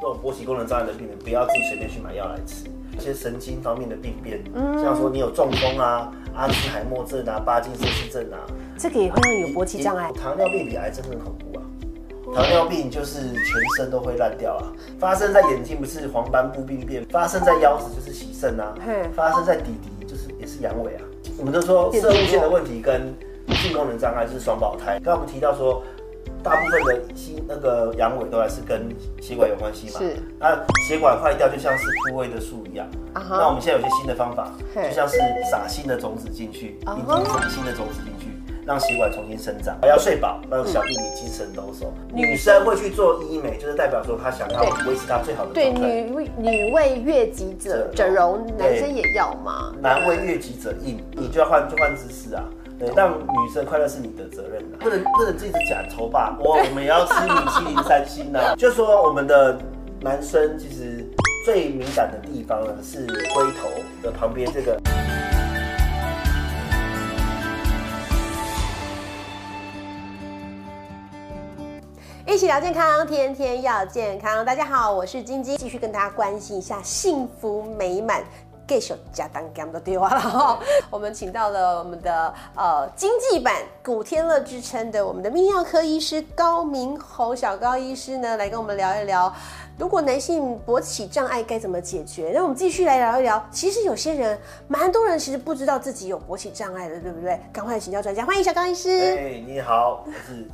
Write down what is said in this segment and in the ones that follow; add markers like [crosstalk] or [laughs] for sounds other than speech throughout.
这种勃起功能障碍的病人，不要自己随便去买药来吃。一些神经方面的病变，嗯像说你有中风啊、阿兹海默症啊、巴金森氏症啊，这个也会让你有勃起障碍。糖尿病比癌症更恐怖啊！糖尿病就是全身都会烂掉啊，发生在眼睛不是黄斑部病变，发生在腰子就是洗肾啊，发生在底底就是也是阳痿啊。我们都说射物线的问题跟性功能障碍就是双胞胎。刚刚我们提到说。大部分的心那个阳痿都还是跟血管有关系嘛？是。那血管坏掉就像是枯萎的树一样。啊那我们现在有些新的方法，就像是撒新的种子进去，引进新的种子进去，让血管重新生长。还要睡饱，让小弟弟精神抖擞。女生会去做医美，就是代表说她想要维持她最好的状态。对，女女为悦己者整容，男生也要嘛。男为悦己者硬，你就要换就换姿势啊。对，让女生快乐是你的责任的，不能不能自己讲丑吧？我 [laughs] 我们也要吃米其林三星呢。就说我们的男生其实最敏感的地方呢是龟头的旁边这个。一起聊健康，天天要健康。大家好，我是晶晶，继续跟大家关心一下幸福美满。继续加单 game 的电话了哈，我们请到了我们的呃经济版古天乐之称的我们的泌尿科医师高明宏小高医师呢，来跟我们聊一聊，如果男性勃起障碍该怎么解决？那我们继续来聊一聊，其实有些人，蛮多人其实不知道自己有勃起障碍的，对不对？赶快请教专家，欢迎小高医师。哎，你好，我是。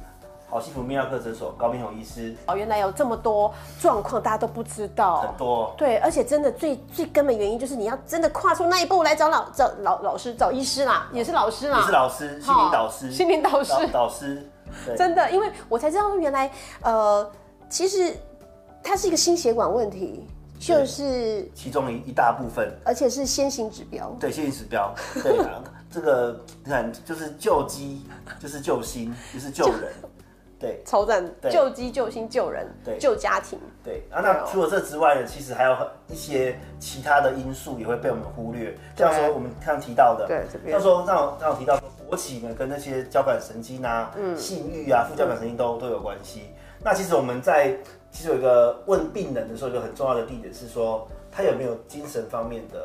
好幸福泌尿科诊所高明宏医师哦，原来有这么多状况，大家都不知道。很多对，而且真的最最根本原因就是你要真的跨出那一步来找老找老老师找医师啦，也是老师啦，也是老师，心灵导师，心灵导师，导师。[laughs] 真的，因为我才知道原来呃，其实它是一个心血管问题，就是其中一一大部分，而且是先行指标。对，先行指标。对啊，这个你看，就是救鸡，就是救心，就是救人。[laughs] 对，超赞！救鸡、救心、救人、对救家庭。对啊，那除了这之外呢，其实还有一些其他的因素也会被我们忽略。像说我们刚刚提到的，对，像说让让我提到说勃起呢，跟那些交感神经啊、性欲啊、副交感神经都都有关系。那其实我们在其实有一个问病人的时候，一个很重要的地点是说，他有没有精神方面的？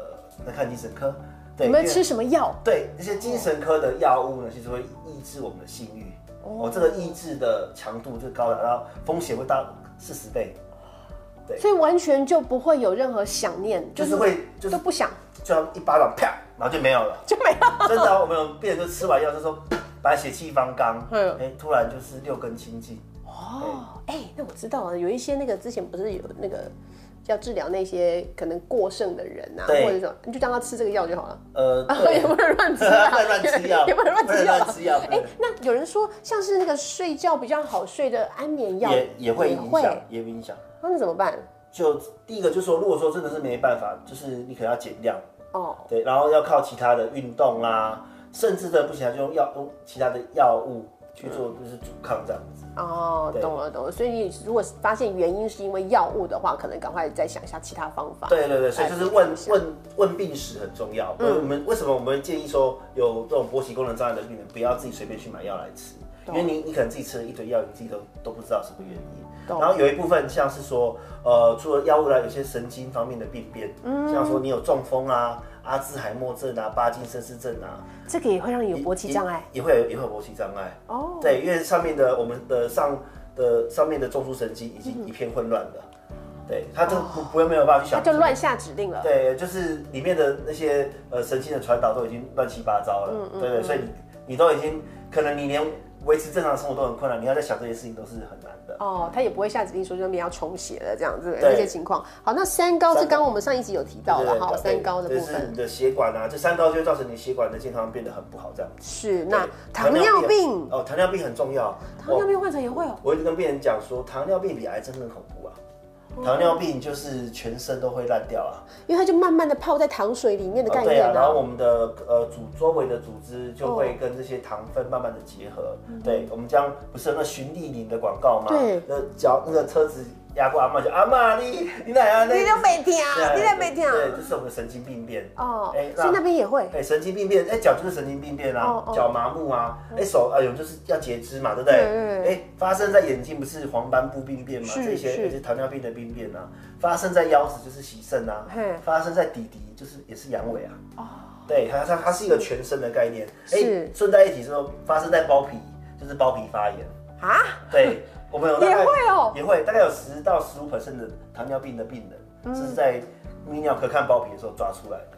那看精神科，对，有没有吃什么药？对，那些精神科的药物呢，其实会抑制我们的性欲。哦，这个抑制的强度就高了，然后风险会大四十倍，对，所以完全就不会有任何想念，就是会就是不想，就一巴掌啪，然后就没有了，就没了。真的，我们有病人就吃完药就说，把血气方刚，嗯哎，突然就是六根清净。哦，哎，那我知道了，有一些那个之前不是有那个。要治疗那些可能过剩的人呐，或者什么你就让他吃这个药就好了。呃，也不能乱吃药，乱吃药，也不能乱吃药。哎，那有人说像是那个睡觉比较好睡的安眠药，也也会影响，也会影响。那怎么办？就第一个就是说，如果说真的是没办法，就是你可能要减量哦，对，然后要靠其他的运动啦，甚至的不行就用药用其他的药物。去做就是阻抗这样子哦，懂了懂了。所以你如果发现原因是因为药物的话，可能赶快再想一下其他方法。对对对，所以就是问问问病史很重要。嗯，我们为什么我们会建议说有这种勃起功能障碍的病人不要自己随便去买药来吃？因为你你可能自己吃了一堆药，你自己都都不知道什么原因。然后有一部分像是说，呃，除了药物呢，有些神经方面的病变，嗯，像说你有中风啊。阿兹海默症啊，巴金森氏症啊，这个也会让你有勃起障碍，也会有也会有勃起障碍哦。对，因为上面的我们的上的上面的中枢神经已经一片混乱的，对，他就不不会没有办法去想，他就乱下指令了。对，就是里面的那些呃神经的传导都已经乱七八糟了，嗯对对，所以你你都已经可能你连。维持正常生活都很困难，你要在想这些事情都是很难的。哦，他也不会下指令说这边要充血了这样子这些情况。好，那三高是刚刚我们上一集有提到了哈，三高的部分，你的血管啊，这三高就会造成你血管的健康变得很不好这样。是，那糖尿病哦，糖尿病很重要，糖尿病患者也会哦。我一直跟病人讲说，糖尿病比癌症更恐怖啊。糖尿病就是全身都会烂掉啊，因为它就慢慢的泡在糖水里面的概念。对啊，然后我们的呃组周围的组织就会跟这些糖分慢慢的结合。对，我们将不是那循利宁的广告吗？对，那脚那个车子压过阿妈，就阿妈你你哪样？你都没听，你都没听。对，这是我们的神经病变。哦，哎，所以那边也会。哎，神经病变，哎，脚就是神经病变啊，脚麻木啊，哎，手哎呦就是要截肢嘛，对不对？哎，发生在眼睛不是黄斑部病变嘛？这些也是糖尿病的病变啊。发生在腰子就是洗肾啊。发生在底底就是也是阳痿啊。哦，对，它它它是一个全身的概念。哎，顺带一提说，发生在包皮就是包皮发炎啊。对。我们有也会哦，也会大概有十到十五 percent 的糖尿病的病人是在泌尿科看包皮的时候抓出来的。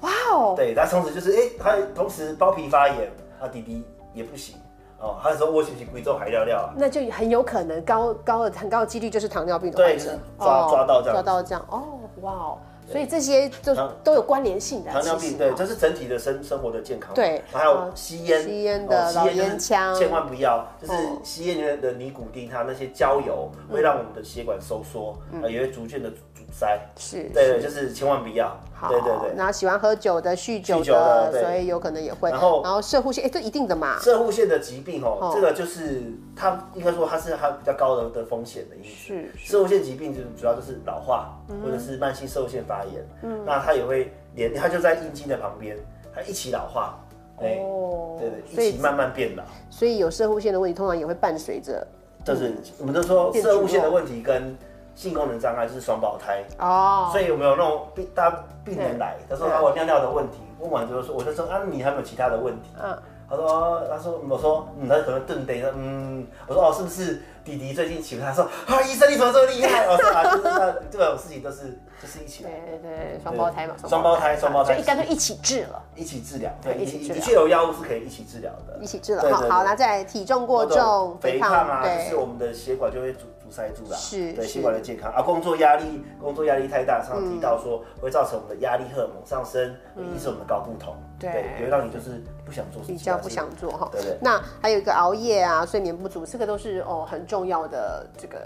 哇哦，对，他同时就是哎，他同时包皮发炎，他，弟弟也不行哦，他说我是不是贵州海料料啊？那就很有可能高高的很高的几率就是糖尿病的患者抓抓到这样抓到这样哦，哇哦。所以这些就都有关联性的。糖尿病对，这是整体的生生活的健康。对，还有吸烟，吸烟的老烟枪，千万不要，就是吸烟里面的尼古丁，它那些焦油会让我们的血管收缩，也会逐渐的阻塞。是，对对，就是千万不要。对对对，然后喜欢喝酒的、酗酒的，所以有可能也会。然后，然后射护腺，哎，这一定的嘛。射护腺的疾病哦，这个就是它应该说它是它比较高的的风险的因素。是，射护腺疾病就是主要就是老化或者是慢性射护腺发炎。嗯，那它也会连，它就在阴茎的旁边，它一起老化。哦，对对，一起慢慢变老。所以有射护腺的问题，通常也会伴随着。就是我们都说射护腺的问题跟。性功能障碍是双胞胎哦，所以有没有那种病大病人来，他说啊我尿尿的问题，问完之后说我就说啊你还有没有其他的问题？嗯，他说他说我说嗯他可能顿等着嗯，我说哦是不是？弟弟最近请他说：“啊，医生你怎么这么厉害？”我说：“啊，就是那这种事情都是就是一起对对，双胞胎嘛，双胞胎，双胞胎，所以干脆一起治了，一起治疗，对，一起的确有药物是可以一起治疗的，一起治疗。好，好，那再体重过重、肥胖啊，就是我们的血管就会阻阻塞住了，是，对血管的健康。啊。工作压力，工作压力太大，常常提到说会造成我们的压力荷尔蒙上升，会抑制我们的睾固酮，对，也会让你就是不想做，比较不想做哈。对对。那还有一个熬夜啊，睡眠不足，这个都是哦很重要的。这个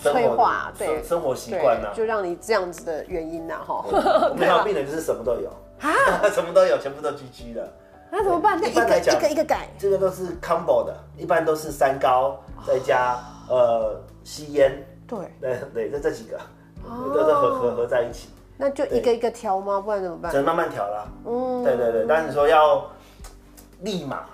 催化对生活习惯呢，就让你这样子的原因呐哈。[laughs] 我们有病人就是什么都有啊，[laughs] 什么都有，全部都 GG 的。那怎么办？一般来讲，一个一个改。这个都是 combo 的，一般都是三高再加呃吸烟。对对对，这这几个都是合合合在一起。那就一个一个调吗？不然怎么办？只能慢慢调啦。嗯，对对对，但是说要立马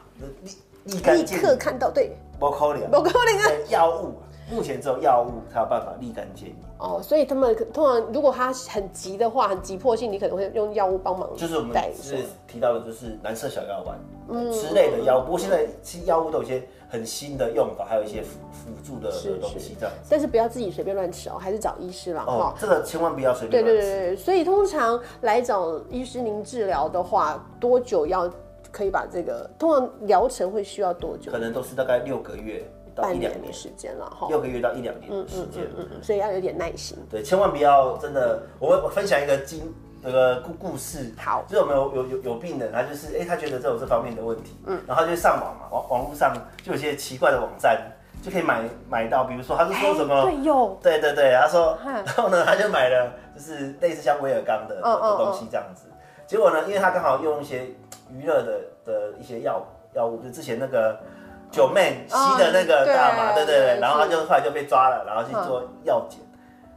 立立立刻看到对。不可能，不可能啊！药物目前只有药物才有办法立竿见影。哦，所以他们通常如果他很急的话，很急迫性，你可能会用药物帮忙。就是我们是提到的，就是蓝色小药丸之类的药。不过现在其实药物都有些很新的用法，还有一些辅辅助的东西这样。但是不要自己随便乱吃哦，还是找医师啦。哦，这个千万不要随便。对对对对，所以通常来找医师您治疗的话，多久要？可以把这个通常疗程会需要多久？可能都是大概六个月到一两年时间了哈。六个月到一两年的时间，嗯嗯，所以要有点耐心。对，千万不要真的。我我分享一个经那个故故事。好，就是我们有有有有病人，他就是哎，他觉得这有这方面的问题，嗯，然后他就上网嘛，网网络上就有些奇怪的网站就可以买买到，比如说他是说什么？对，有。对对对，他说，然后呢，他就买了，就是类似像威尔刚的的东西这样子。结果呢，因为他刚好用一些。娱乐的的一些药药物，就之前那个九妹吸的那个大麻，对对对，然后他就后来就被抓了，然后去做药检，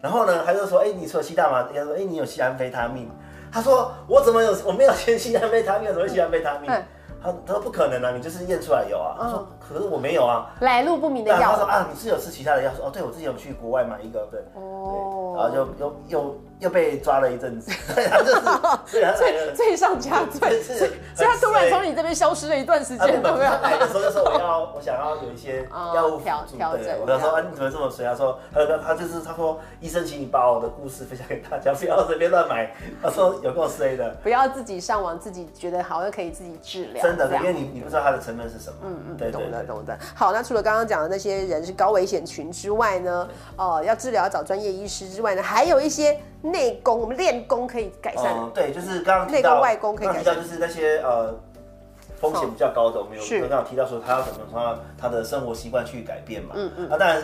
然后呢，他就说，哎，你除了吸大麻，他说，哎，你有吸安非他命？他说，我怎么有？我没有先吸安非他命，怎么会吸安非他命？他他说不可能啊，你就是验出来有啊。他说，可是我没有啊，来路不明的药。他说啊，你是有吃其他的药？说哦，对我自己有去国外买一个，对，哦，然后就又又。又被抓了一阵子，[laughs] 对，啊就是罪罪上加罪，所以他突然从你这边消失了一段时间，对不对？来的时候就说我要，我想要有一些药物调调整。我他说啊，你怎么这么衰？他说，他他就是他说，医生，请你把我的故事分享给大家，不要随便乱买。他说有够衰的，不要自己上网，自己觉得好像可以自己治疗。真的，因为你你不知道它的成分是什么。嗯嗯，对，懂的懂的。好，那除了刚刚讲的那些人是高危险群之外呢，哦，要治疗要找专业医师之外呢，还有一些。内功，我们练功可以改善。嗯，对，就是刚刚内功外功可以改善，就是那些呃风险比较高的，我们有刚刚提到说他要怎么从他的生活习惯去改变嘛。嗯嗯。那当然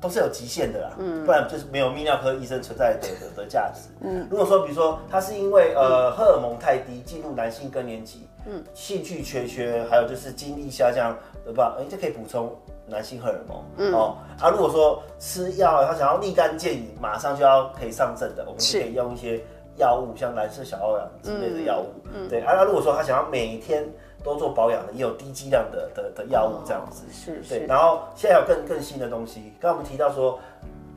都是有极限的啦，嗯，不然就是没有泌尿科医生存在的的的价值。嗯，如果说比如说他是因为呃荷尔蒙太低，进入男性更年期，嗯，兴趣缺缺，还有就是精力下降，对吧？哎，这可以补充男性荷尔蒙哦。啊，如果说吃药，他想要立竿见影，马上就要可以上阵的，我们就可以用一些药物，像蓝色小药丸之类的药物。对啊，那如果说他想要每天都做保养的，也有低剂量的的的药物这样子。是对，然后现在有更更新的东西，刚刚我们提到说。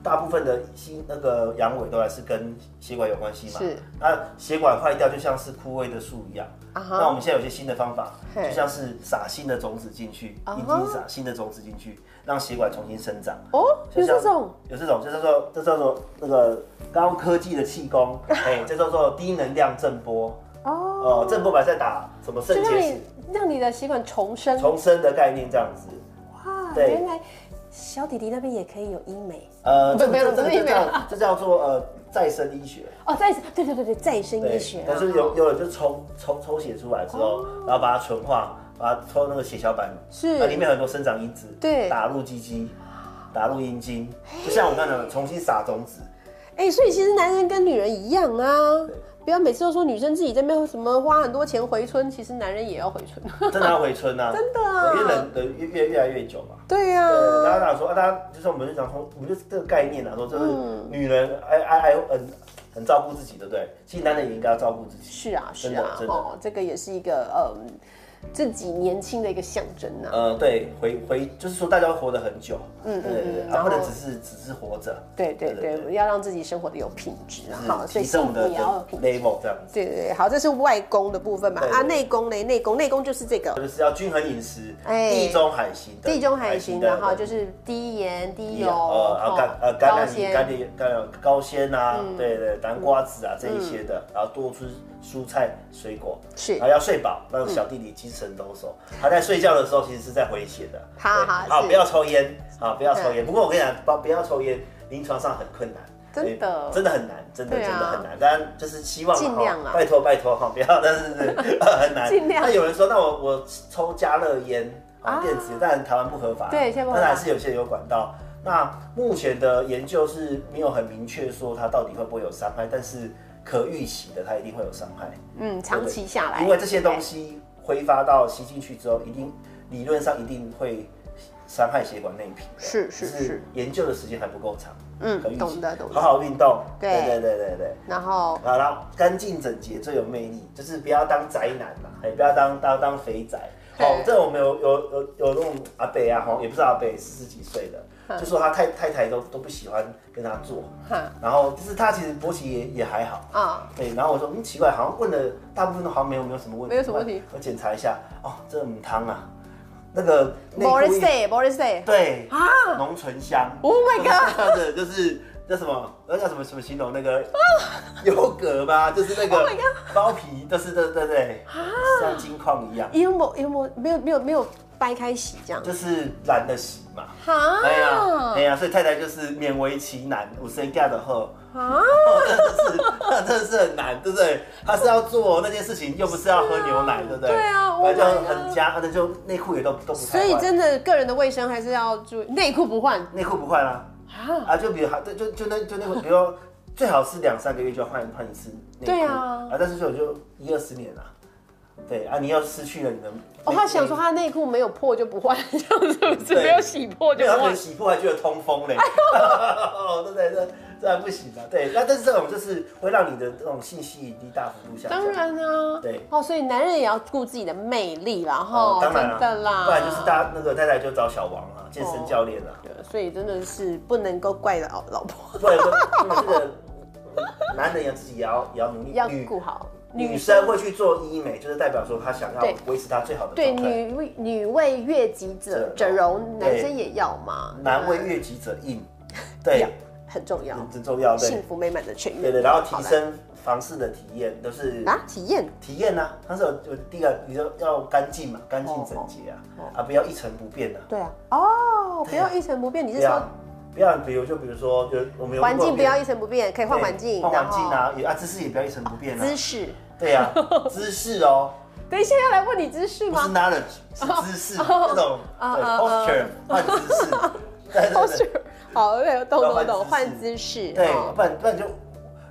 大部分的心那个阳痿都还是跟血管有关系嘛？是。那血管坏掉就像是枯萎的树一样。啊那我们现在有些新的方法，就像是撒新的种子进去，阴茎撒新的种子进去，让血管重新生长。哦，有这种？有这种，这叫做这叫做那个高科技的气功，[laughs] 哎，这叫做低能量震波。哦。哦，震波本来在打什么肾结石？让你的血管重生。重生的概念这样子。哇，原来。小弟弟那边也可以有医美，呃，这这这叫这叫做呃再生医学。哦，再生对对对对再生医学，但是有有人就抽抽抽血出来之后，然后把它纯化，把它抽那个血小板，是，它里面很多生长因子，对，打入鸡鸡，打入阴茎，就像我刚才重新撒种子，哎，所以其实男人跟女人一样啊。不要每次都说女生自己在那什么花很多钱回春，其实男人也要回春，[laughs] 真的要回春啊！真的啊，因为人的越越越来越久嘛。对呀，大家讲说啊，大家就是我们就讲说，我们就是这个概念啊，说就是女人爱爱爱很很照顾自己，对不对？其实男人也应该要照顾自己。是啊，是啊，哦，这个也是一个嗯。自己年轻的一个象征呢。呃，对，回回就是说大家会活得很久，嗯嗯嗯，然后能只是只是活着。对对对，要让自己生活的有品质，好，所以幸福也要有品质。level 这样子。对对对，好，这是外功的部分嘛。啊，内功嘞？内功内功就是这个，就是要均衡饮食，地中海型的，地中海型的哈，就是低盐低油，呃，甘呃橄榄油、甘蔗、甘高纤啊，对对，南瓜子啊这一些的，然后多吃蔬菜水果，是，然后要睡饱，让小弟弟精神抖擞。他在睡觉的时候，其实是在回血的。好好好，不要抽烟，好不要抽烟。不过我跟你讲，不不要抽烟，临床上很困难，真的真的很难，真的真的很难。当然就是希望尽量啊，拜托拜托哈，不要，[laughs] 但是很难。尽量。那有人说，那我我抽加热烟啊，电子，但台湾不合法，对，但还是有些有管道。那目前的研究是没有很明确说它到底会不会有伤害，但是。可预期的，它一定会有伤害。嗯，长期下来，因为这些东西挥发到吸进去之后，一定理论上一定会伤害血管内皮。是是是，研究的时间还不够长。嗯，懂的懂。好好运动。对对对对对。然后，好了干净整洁最有魅力，就是不要当宅男嘛，哎，不要当当当肥宅。好，这我们有有有有那种阿伯啊，吼，也不是阿伯，四十几岁的。就说他太太太都都不喜欢跟他做，然后就是他其实勃起也也还好啊，对，然后我说嗯奇怪，好像问了大部分都好像没有没有什么问题，没有什么问题，我检查一下哦，这母汤啊，那个 Morrissey Morrissey 对啊，浓醇香，Oh my [laughs] god，的就是叫什么那叫什么什么形容那个优格吧，就是那个包皮就是对对对，像金矿一样，有没有没有没有没有没有。掰开洗这样，就是懒得洗嘛。哈，哎呀，哎呀，所以太太就是勉为其难，我先干的喝。啊，[laughs] 真的是，真的是很难，对不对？他是要做那件事情，又不是要喝牛奶，对不对？对啊，反正很夹，而且就内裤也都都不太所以真的个人的卫生还是要注意，内裤不换，内裤不换啦。啊啊，就比如，对，就就那就那个，比如最好是两三个月就要换换一次内裤。对啊，啊，但是就就一二十年了。对啊，你要失去了你的哦，他想说他内裤没有破就不换，这样是不是？没有洗破就换，洗破还觉得通风嘞。对对 [laughs] 对，这还不行啊。对，那但是这种就是会让你的这种性吸引力大幅度下降。当然啊，对哦，所以男人也要顾自己的魅力啦，哈，当然啦，不然就是大家那个太太就找小王啊，健身教练啊。对，所以真的是不能够怪老老婆。对，[laughs] 因为这个男人要自己也要也要努力，要顾好。女生会去做医美，就是代表说她想要维持她最好的对，女女为悦己者者容，男生也要嘛。男为悦己者硬，对，[laughs] 很重要，很重要。幸福美满的痊愈。对对，然后提升房事的体验都是啊，体验体验呢，它是有有第一个，你就要干净嘛，干净整洁啊，啊，不要一成不变的。对啊，哦，不要一成不变，你是说？不要，比如就比如说，就我们环境不要一成不变，可以换环境，换环境啊，也啊姿势也不要一成不变啊。姿势，对呀，[laughs] 姿势哦。等一下要来问你姿势吗？不是 knowledge，是姿势那种 posture 换姿势。[laughs] posture 好，懂懂懂，换姿势。对，不然不然就，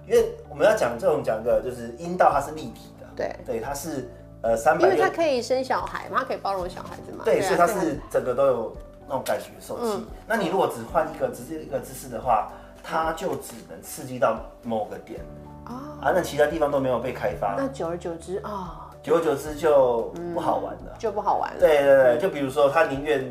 因为我们要讲这种讲个就是阴道它是立体的，对对，它是呃三百，因为它可以生小孩嘛，它可以包容小孩子嘛。对，所以它是整个都有。那种感觉受气。那你如果只换一个只是一个姿势的话，它就只能刺激到某个点啊，啊，那其他地方都没有被开发。那久而久之啊，久而久之就不好玩了，就不好玩了。对对对，就比如说他宁愿。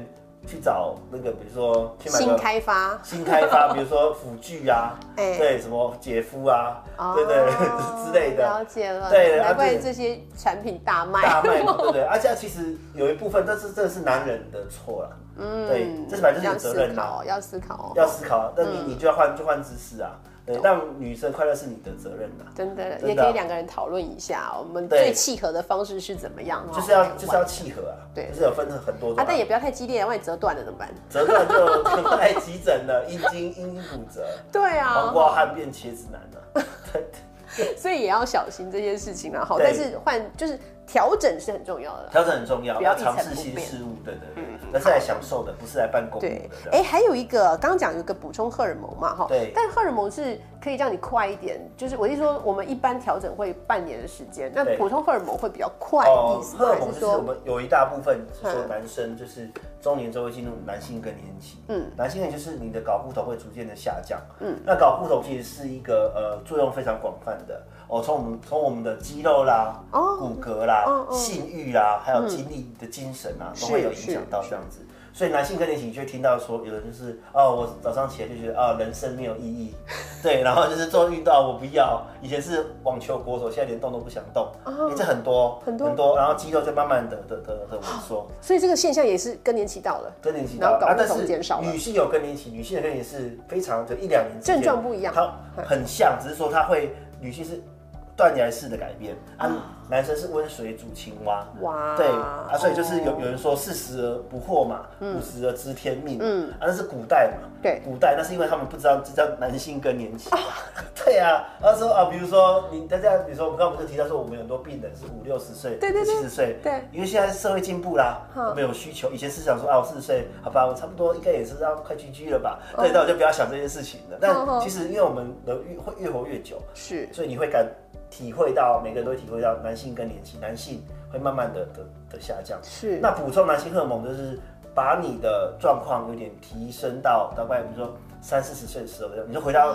去找那个，比如说新开发，新开发，[laughs] 比如说辅具啊，对，什么姐夫啊，对对 [laughs] 之类的，了解了，对，难怪这些产品大卖，大卖，[laughs] 对对？而且其实有一部分，这是这是男人的错了，嗯，对，这是反正是责任呐，要思考，要思考，那你你就要换就换姿势啊。对，让女生快乐是你的责任呐。真的，也可以两个人讨论一下，我们最契合的方式是怎么样？就是要就是要契合啊。对，就是有分成很多种。啊，但也不要太激烈，万一折断了怎么办？折断就 [laughs] 来急诊了，阴茎阴骨折。对啊，黄瓜汉变茄子男了。[laughs] 所以也要小心这件事情啊。好，但是换就是。调整是很重要的，调整很重要，不要尝试新事物，对对对，那是来享受的，不是来办公的。对，哎，还有一个，刚刚讲有一个补充荷尔蒙嘛，哈，对，但荷尔蒙是可以让你快一点，就是我是说，我们一般调整会半年的时间，那补充荷尔蒙会比较快，意思荷尔蒙就是我们有一大部分是说男生就是中年之后会进入男性更年期，嗯，男性呢就是你的睾固酮会逐渐的下降，嗯，那睾固酮其实是一个呃作用非常广泛的。哦，从我们从我们的肌肉啦、骨骼啦、性欲啦，还有精力的精神啊，都会有影响到这样子。所以男性更年期，你就会听到说，有人就是哦，我早上起来就觉得啊，人生没有意义，[laughs] 对，然后就是做运动我不要，以前是网球国手，现在连动都不想动，哎，这很多很多很多，然后肌肉在慢慢的的的的萎缩。所以这个现象也是更年期到了，更年期到了，啊，但是女性有更年期，女性的更年期是非常就一两年，症状不一样，它很像，只是说它会女性是。断崖式的改变。啊，男生是温水煮青蛙，哇，对啊，所以就是有有人说四十而不惑嘛，五十而知天命，嗯，啊那是古代嘛，对，古代那是因为他们不知道这叫男性更年期，[laughs] 对啊，他说啊，比如说你大家比如说我们刚刚不是提到说我们很多病人是五六十岁，对对七十岁，对，因为现在社会进步啦，我们有需求，以前是想说啊我四十岁，好吧，我差不多应该也是要快居居了吧，对，那我就不要想这件事情了。但其实因为我们的越会越活越久，是，所以你会感。体会到每个人都会体会到男性跟年期，男性会慢慢的的的下降。是，那补充男性荷尔蒙就是把你的状况有点提升到大概比如说三四十岁的时候，你就回到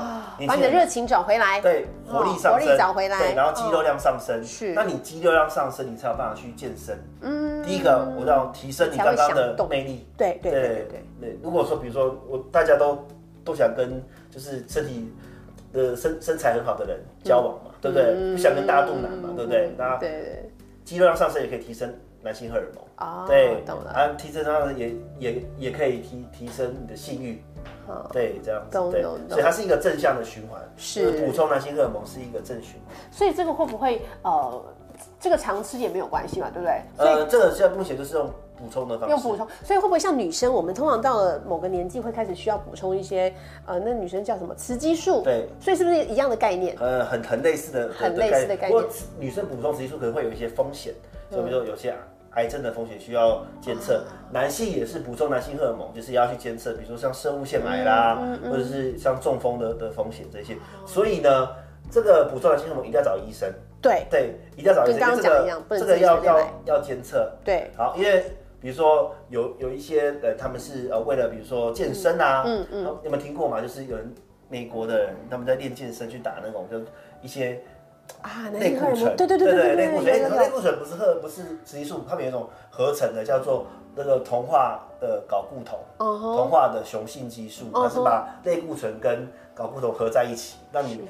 把你的热情找回来，对，活力上升，活力找回来，对，然后肌肉量上升。是，那你肌肉量上升，你才有办法去健身。嗯，第一个我要提升你刚刚的魅力。对对对对对。如果说比如说我大家都都想跟就是身体。的身身材很好的人交往嘛，对不对？不想跟大家肚腩嘛，对不对？那肌肉量上升也可以提升男性荷尔蒙啊，对，懂了。啊，提升上也也也可以提提升你的性欲，对，这样子，对，所以它是一个正向的循环，是补充男性荷尔蒙是一个正循环。所以这个会不会呃，这个常吃也没有关系嘛，对不对？呃，这个现在目前就是用。补充的方式，用补充，所以会不会像女生，我们通常到了某个年纪会开始需要补充一些，呃，那女生叫什么雌激素？对，所以是不是一样的概念？呃，很很类似的，很类似的概念。不过女生补充雌激素可能会有一些风险，就比如说有些癌症的风险需要监测。男性也是补充男性荷尔蒙，就是要去监测，比如说像生物腺癌啦，或者是像中风的的风险这些。所以呢，这个补充男性荷尔蒙一定要找医生。对对，一定要找医生。跟刚刚讲一样，这个要要要监测。对，好，因为。比如说有有一些呃，他们是呃为了比如说健身啊，嗯嗯，有没有听过嘛？就是有人美国的人他们在练健身去打那种就一些啊内固醇，对对对对对，内固醇，内固醇不是荷不是雌激素，他们有一种合成的叫做那个同化的睾固酮，同化的雄性激素，它是把内固醇跟睾固酮合在一起，让你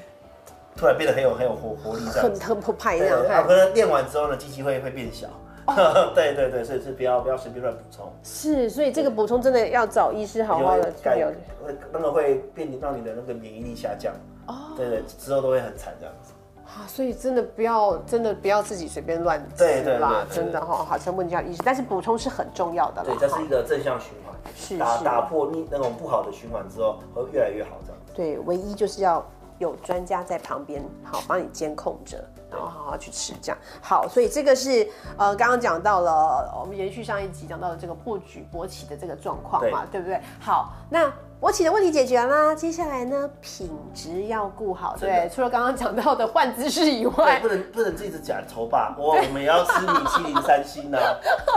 突然变得很有很有活活力这样，很很澎湃这样，可能练完之后呢，机器会会变小。[laughs] 对对对，所以是不要不要随便乱补充。是，所以这个补充真的要找医师好好的改，会那个会变让你的那个免疫力下降。哦，对对，之后都会很惨这样子。啊，所以真的不要真的不要自己随便乱吃啦，真的哈，好像问一下医师。但是补充是很重要的。对，这是一个正向循环，是打打破那那种不好的循环之后，会越来越好这样。对，唯一就是要。有专家在旁边，好帮你监控着，然后好好去吃，这样好。所以这个是呃，刚刚讲到了，我们延续上一集讲到的这个破局勃起的这个状况嘛，对不对？好，那勃起的问题解决啦，接下来呢，品质要顾好，对，除了刚刚讲到的换姿势以外，不能不能一直讲头发，[laughs] 我我们也要吃米其林三星 [laughs] 呢。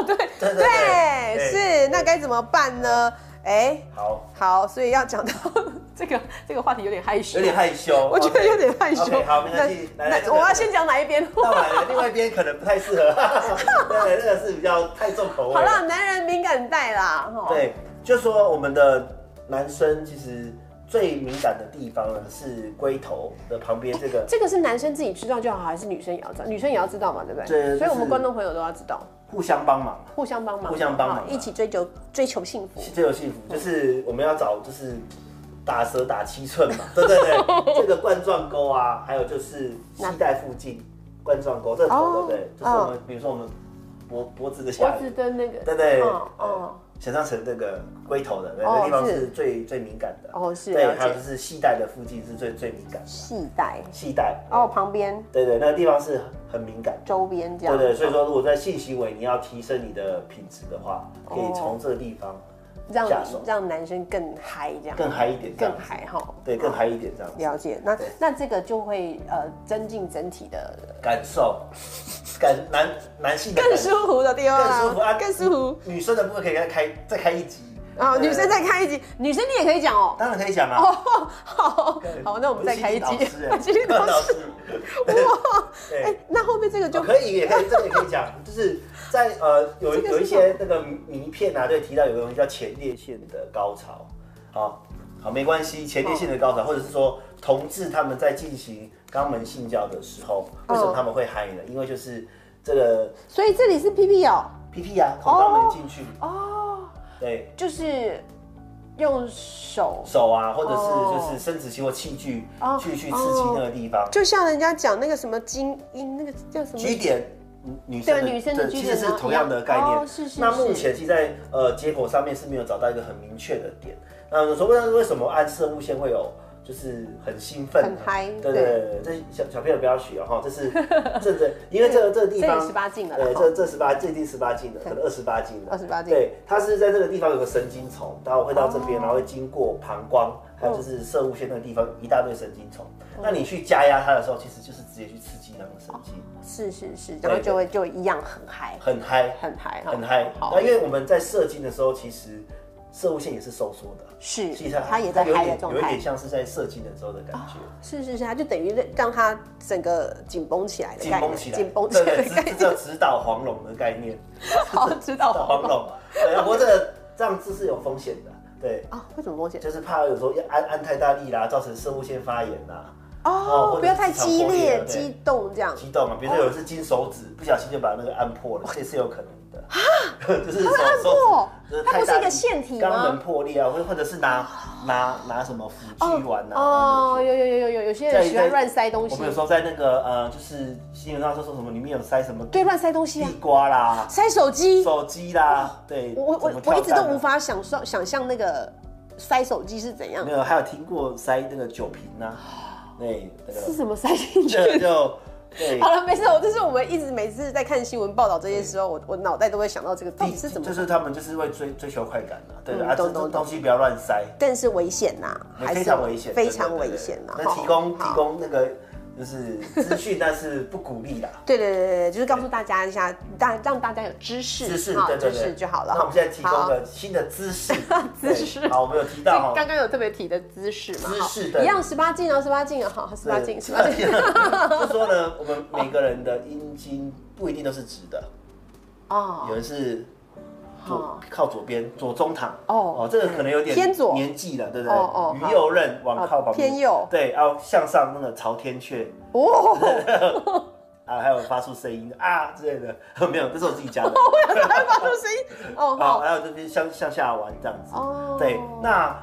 对对对，是，那该怎么办呢？哎，好，好，所以要讲到 [laughs] 这个这个话题有点害羞，有点害羞，我觉得有点害羞。好，没关系，来，我要先讲哪一边？那来了，另外一边可能不太适合，[laughs] 对，那个是比较太重口味。好了，男人敏感带啦，对，就说我们的男生其实最敏感的地方呢是龟头的旁边这个。这个是男生自己知道就好，还是女生也要知道？女生也要知道嘛，对不对？对，所以我们观众朋友都要知道。互相帮忙，互相帮忙，互相帮忙，一起追求追求幸福，追求幸福就是我们要找就是打蛇打七寸嘛，[laughs] 对对对，[laughs] 这个冠状沟啊，还有就是膝带附近冠状沟，这个头对不对？就是我们比如说我们脖脖子的下，脖子的那个，对对，哦。想象成那个龟头的那个地方是最最敏感的。哦，是对，还有就是系带的附近是最最敏感，系带。系带。哦旁边。对对，那个地方是很敏感，周边这样。对对，所以说如果在性行为你要提升你的品质的话，可以从这个地方。让让男生更嗨，这样。更嗨一点，更嗨哈，对，更嗨一点这样。了解，那那这个就会呃增进整体的感受，感男男性更舒服的地方，更舒服啊，更舒服。女生的部分可以再开再开一集。啊，女生再开一集，女生你也可以讲哦，当然可以讲啊。哦，好，好，那我们再开一集。今天老师，哇，哎，那后面这个就可以，也可以，这个也可以讲，就是。在呃有有一些那个迷片啊，对提到有个东西叫前列腺的高潮，好，好没关系，前列腺的高潮，或者是说同志他们在进行肛门性交的时候，为什么他们会嗨呢？因为就是这个，所以这里是 P P 哦，P P 啊，从肛门进去哦，对，就是用手。手啊，或者是就是生殖器或器具去去刺激那个地方，就像人家讲那个什么精英那个叫什么？G 点。女生的，对，其实是同样的概念。是是。那目前其实在呃结果上面是没有找到一个很明确的点。那所谓为什么按射物线会有就是很兴奋？很嗨。对对对，这小小朋友不要学哈，这是这这，因为这个这个地方十八禁了。对，这这十八最近十八禁的，可能二十八禁的。二十八禁。对，它是在这个地方有个神经丛，然后会到这边，然后会经过膀胱，还有就是射物线那个地方一大堆神经丛。那你去加压它的时候，其实就是直接去刺激那个神经。是是是，然后就会就一样很嗨，很嗨，很嗨，很嗨。好，那因为我们在射精的时候，其实射物线也是收缩的，是，其实它也在嗨的状态，有一点像是在射精的时候的感觉。是是是，它就等于让它整个紧绷起来的，紧绷起来，紧绷起来，[laughs] 这叫指导黄龙的概念。好，[laughs] 指导黄龙。[laughs] 对，不过这个这样子是有风险的，对啊，为什么风险？就是怕有时候要按按太大力啦，造成射物线发炎啦。哦，不要太激烈、激动这样。激动啊，比如说有人是金手指，不小心就把那个按破了，这是有可能的。啊，[laughs] 就是按破，它不是一个腺体吗？肛门破裂啊，或或者是拿拿拿什么辅具丸啊？哦，有有有有有有些人喜欢乱塞东西。我们有时候在那个呃，就是新闻上说说什么里面有塞什么？对，乱塞东西啊，地瓜啦，塞手机，手机啦，对。我我我一直都无法想象想象那个塞手机是怎样。没有，还有听过塞那个酒瓶呢。[laughs] 对，是什么塞进去？就 [laughs] 好了，没事。我就是我们一直每次在看新闻报道这些时候，我我脑袋都会想到这个到底是怎么？就是他们就是会追追求快感嘛，对啊，这东东西不要乱塞，但是危险呐，非常危险，非常危险呐。那提供提供那个。就是资讯，但是不鼓励的。对对对对就是告诉大家一下，大让大家有知识，知识对对对就好了。那我们现在提供个新的姿势，姿势。好，我们有提到刚刚有特别提的姿势嘛？姿势的，一样十八禁哦，十八禁啊，好，十八禁，十八禁。[laughs] 就说呢，我们每个人的阴茎不一定都是直的哦，有人是。左靠左边，左中躺哦哦，这个可能有点偏左年纪了，对不对？哦哦，鱼右任往靠旁边偏右，对，要向上那个朝天阙哦，[laughs] 啊，还有发出声音啊之类的，[laughs] 没有，这是我自己加的。[laughs] 我有在发出声音哦，好，还有这边向向下玩这样子哦，对，那。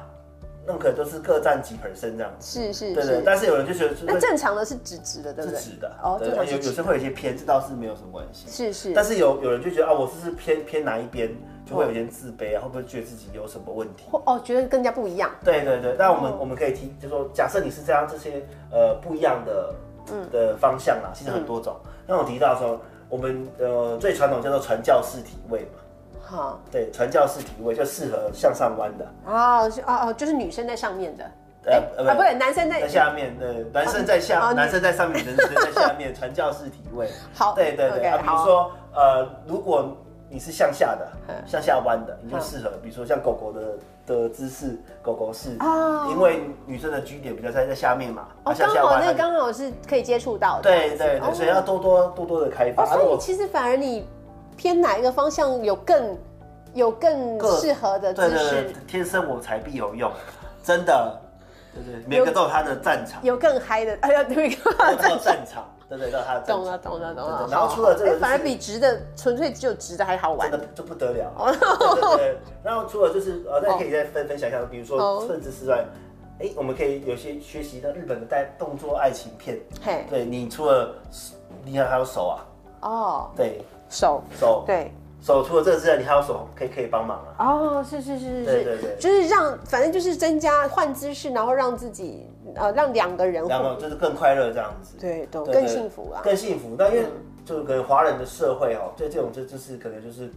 那可能都是各占几 percent 这样子，是是，对对。但是有人就觉得，那正常的是直直的，对不对？是直的，哦，对。有有时会有一些偏，这倒是没有什么关系。是是。但是有有人就觉得啊，我是是偏偏哪一边，就会有点自卑啊，会不会觉得自己有什么问题？哦，觉得更加不一样。对对对，那我们我们可以提，就说假设你是这样这些呃不一样的嗯的方向啦，其实很多种。那我提到说，我们呃最传统叫做传教士体位嘛。好，对，传教士体位就适合向上弯的。哦，哦哦，就是女生在上面的。哎，啊，不对，男生在下面，对，男生在下，男生在上面，[laughs] 女生在下面，传教士体位。好，对对对，啊，比如说，呃，如果你是向下的，向下弯的，你就适合，比如说像狗狗的的姿势，狗狗是，因为女生的居点比较在在下面嘛，哦，刚好那刚好是可以接触到的，对对对，所以要多多多多的开发。所以其实反而你偏哪一个方向有更有更适合的姿势，天生我材必有用，真的。对对，每个都有他的战场，有更嗨的，哎呀，每个都有战场，对对，到他的。懂了，懂了，懂了。然后除了这个，反而比直的，纯粹只有直的还好玩，真的就不得了。[laughs] 对对。然后除了就是呃，大家可以再分分享一下，比如说甚至之外，哎，我们可以有些学习的日本的带动作爱情片。嘿，对你除了你看还有手啊？哦，对，手手对。手除了这个之外，你还有手可以可以帮忙啊？哦，是是是是是，对对对，就是让反正就是增加换姿势，然后让自己呃让两个人两个就是更快乐这样子，对，都更幸福啊，更幸福。那因为就是可能华人的社会哦，对这种就就是可能就是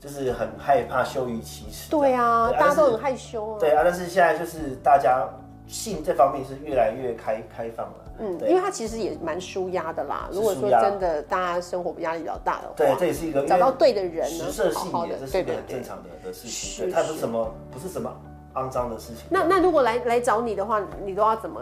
就是很害怕羞于启齿，对啊，大家都很害羞啊，对啊，但是现在就是大家性这方面是越来越开开放了。嗯，因为它其实也蛮舒压的啦。如果说真的大家生活压力比较大的话，对，这也是一个找到对的人，呢，好好的这是一个很正常的的事情。它不是什么不是什么肮脏的事情。那那如果来来找你的话，你都要怎么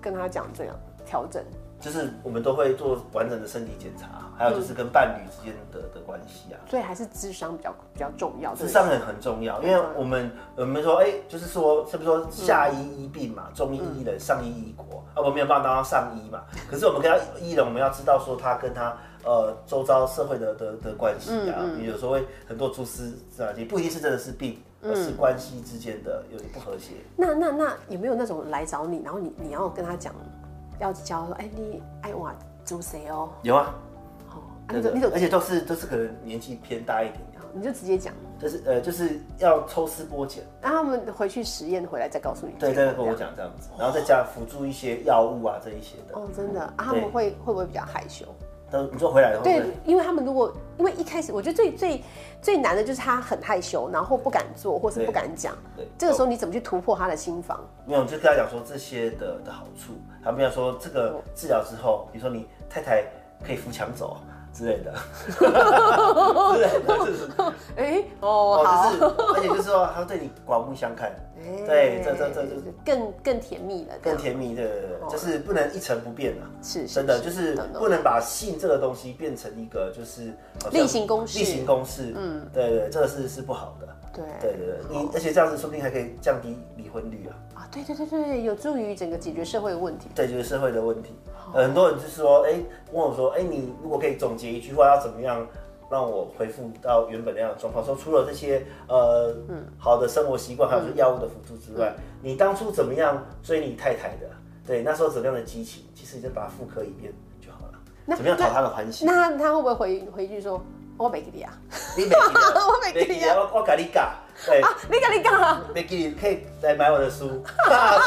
跟他讲这样调整？就是我们都会做完整的身体检查，还有就是跟伴侣之间的的关系啊。所以还是智商比较比较重要。智商很很重要，因为我们我们说，哎，就是说，是不是说下医医病嘛，中医医人，上医医国啊？我们没有办法当到上医嘛。可是我们跟他医人，我们要知道说他跟他呃周遭社会的的的关系啊。有时候会很多蛛丝啊，也不一定是真的是病，而是关系之间的有点不和谐。那那那有没有那种来找你，然后你你要跟他讲？要教说，哎，你爱我租谁哦？有啊，好，你怎你怎，而且都是都是可能年纪偏大一点，你就直接讲，就是呃，就是要抽丝剥茧，让他们回去实验回来再告诉你，对，再跟我讲这样。子，然后再加辅助一些药物啊这一些的。哦，真的，啊，他们会会不会比较害羞？你说回来的话，对，因为他们如果因为一开始，我觉得最最最难的就是他很害羞，然后不敢做，或是不敢讲。对，这个时候你怎么去突破他的心房？没有，就跟他讲说这些的的好处。他们要说这个治疗之后，比如说你太太可以扶墙走。之类的，之类的，就是？[laughs] 哎哦，好，就是而且就是说他对你刮目相看，[laughs] 对，这这这就是更更甜蜜了，更甜蜜的，就是不能一成不变啊，是真的，就是不能把性这个东西变成一个就是例行公事，例行公事，嗯，对对，这个是是不好的，对对对，你而且这样子说不定还可以降低离婚率啊，啊，对对对对，有助于整个解决社会的问题，对，解决社会的问题。很多人就是说，哎，问我说，哎，你如果可以总结一句话，要怎么样让我恢复到原本那样的状况？说除了这些呃嗯好的生活习惯，还有是药物的辅助之外，你当初怎么样追你太太的？对，那时候怎么样的激情？其实你就把它复刻一遍就好了。那怎么样讨他的欢喜？那他会不会回回去说，我没给你啊？我没给你啊？[laughs] 我我给你讲，[laughs] 对，你给你讲，没给你可以来买我的书，[laughs] 打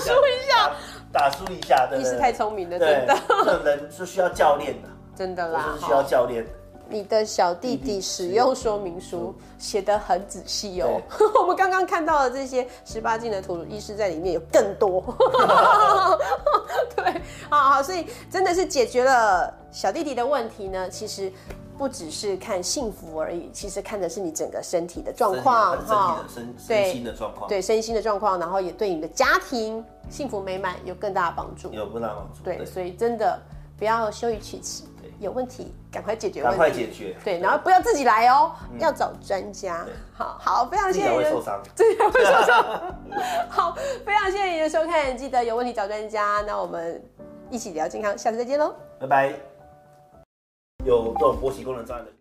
书一下。打输一下，对你是太聪明了，真的。这人是需要教练的，真的啦，是需要教练。你的小弟弟使用说明书写得很仔细哦。我们刚刚看到的这些十八禁的图，意识在里面有更多。对，好好，所以真的是解决了小弟弟的问题呢。其实。不只是看幸福而已，其实看的是你整个身体的状况哈，身身心的状况，对身心的状况，然后也对你的家庭幸福美满有更大的帮助，有更大帮助。对，所以真的不要羞于启齿，有问题赶快解决，赶快解决。对，然后不要自己来哦，要找专家。好好，非常谢谢你的受伤，自己会受伤。[laughs] [laughs] 好，非常谢谢你的收看，记得有问题找专家。那我们一起聊健康，下次再见喽，拜拜。有这种勃起功能障碍的。